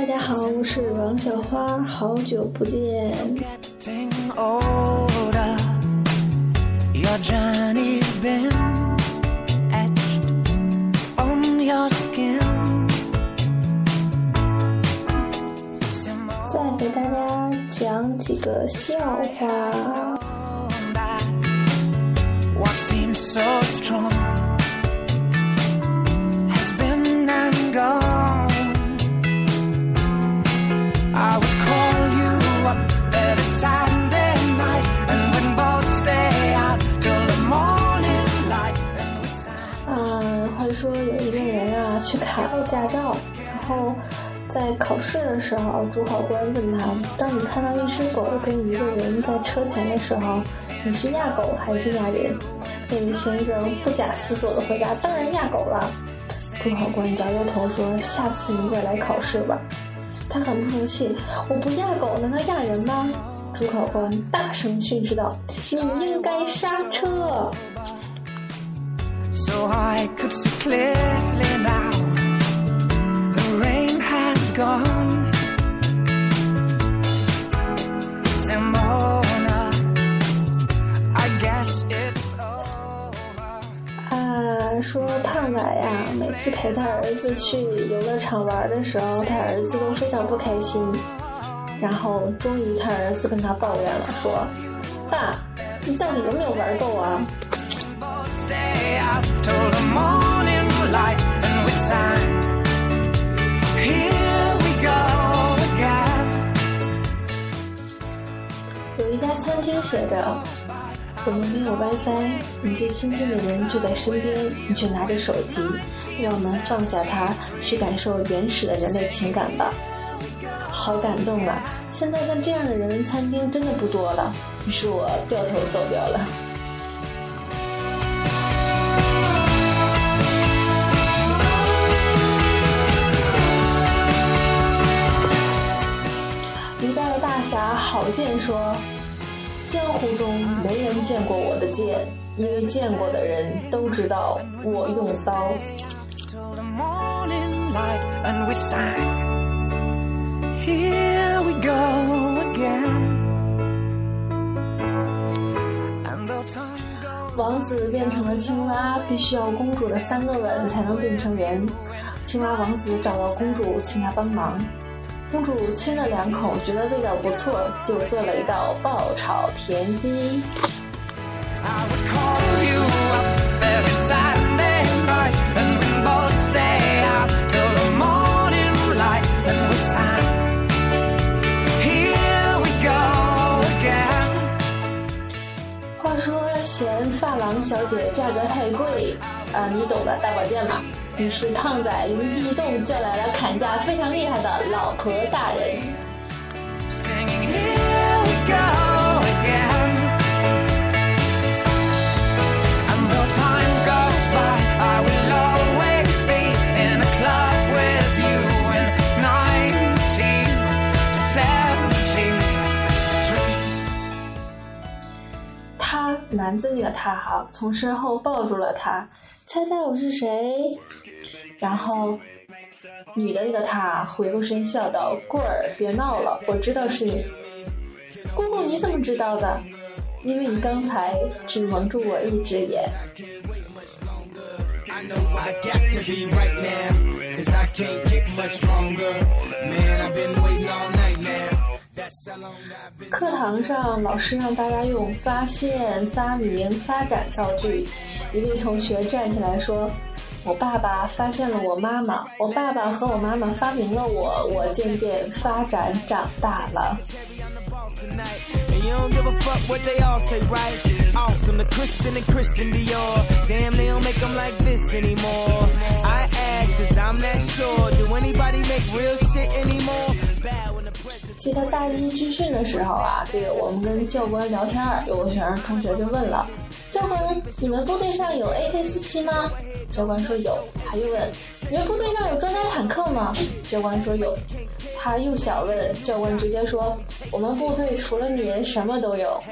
大家好，我是王小花，好久不见。再给大家讲几个笑话。去考驾照，然后在考试的时候，主考官问他：当你看到一只狗跟一个人在车前的时候，你是压狗还是压人？那位先生不假思索的回答：当然压狗了。主考官摇摇头说：下次你再来考试吧。他很不服气：我不压狗，难道压人吗？主考官大声训斥道：你应该刹车。So I could split. Gone. Simona, I guess it's over. 啊，说胖仔呀，每次陪他儿子去游乐场玩的时候，他儿子都非常不开心。然后终于他儿子跟他抱怨了，说：“爸，你到底有没有玩够啊写着：“我们没有 WiFi，你最亲近的人就在身边，你却拿着手机，让我们放下它，去感受原始的人类情感吧。”好感动啊！现在像这样的人文餐厅真的不多了，于是我掉头走掉了。江湖中没人见过我的剑，因为见过的人都知道我用刀。王子变成了青蛙，必须要公主的三个吻才能变成人。青蛙王子找到公主，请她帮忙。公主亲了两口，觉得味道不错，就做了一道爆炒田鸡。话说嫌发廊小姐价格太贵，呃，你懂的，大保健嘛。于是胖仔灵机一动，叫来了砍价非常厉害的老婆大人。Singing, here we go again. Though time goes by, I will always be in a club with you in 1973. 他男子那个他哈，从身后抱住了他，猜猜我是谁？然后女的那个他回过身笑道：“棍儿，别闹了，我知道是你。”姑姑你怎么知道的？因为你刚才只蒙住我一只眼。I know I got to be right now, cause I can't get much longer. Man, I've been waiting all night now. That's how long I've been. 课堂上，老师让大家用发现、发明、发展造句。一位同学站起来说：“我爸爸发现了我妈妈，我爸爸和我妈妈发明了我，我渐渐发展长大了。记得大一军训的时候啊，这个我们跟教官聊天儿，有个学生同学就问了：“教官，你们部队上有 AK 四七吗？”教官说有。他又问：“你们部队上有装甲坦克吗？”教官说有。他又想问，教官直接说：“我们部队除了女人什么都有。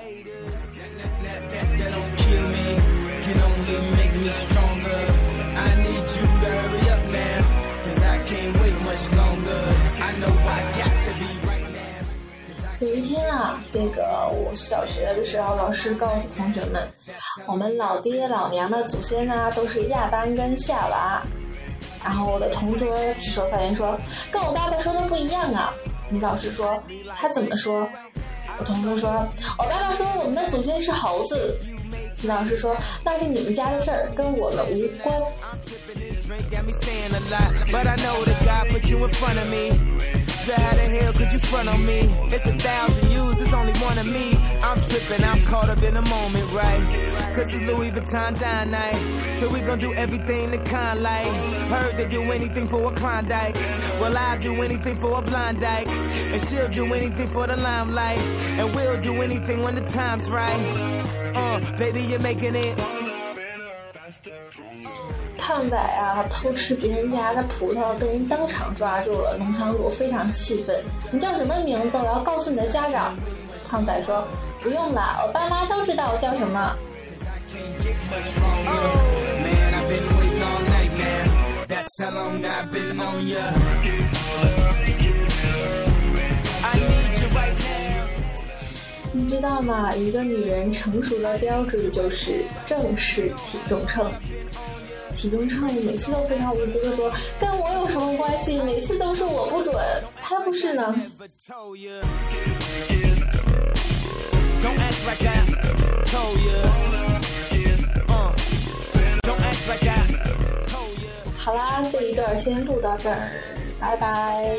有一天啊，这个我小学的时候，老师告诉同学们，我们老爹老娘的祖先呢都是亚当跟夏娃。然后我的同桌举手发言说，跟我爸爸说的不一样啊。你老师说他怎么说？我同桌说，我爸爸说我们的祖先是猴子。老师说那是你们家的事儿，跟我们无关。How the hell could you front on me? It's a thousand yous, it's only one of me. I'm tripping, I'm caught up in the moment, right? Cause it's Louis Vuitton dine night. So we gon' do everything the kind like. Heard they do anything for a Klondike. Well, I'll do anything for a blind dyke. And she'll do anything for the limelight. And we'll do anything when the time's right. Uh, baby, you're making it. 胖仔啊，偷吃别人家的葡萄，被人当场抓住了。农场主非常气愤：“你叫什么名字？我要告诉你的家长。”胖仔说：“不用啦，我爸妈都知道我叫什么。”你知道吗？一个女人成熟的标志就是正式体重秤。体重秤每次都非常无辜的说跟我有什么关系？每次都是我不准。才不是呢。好啦这一段先录到这儿拜拜。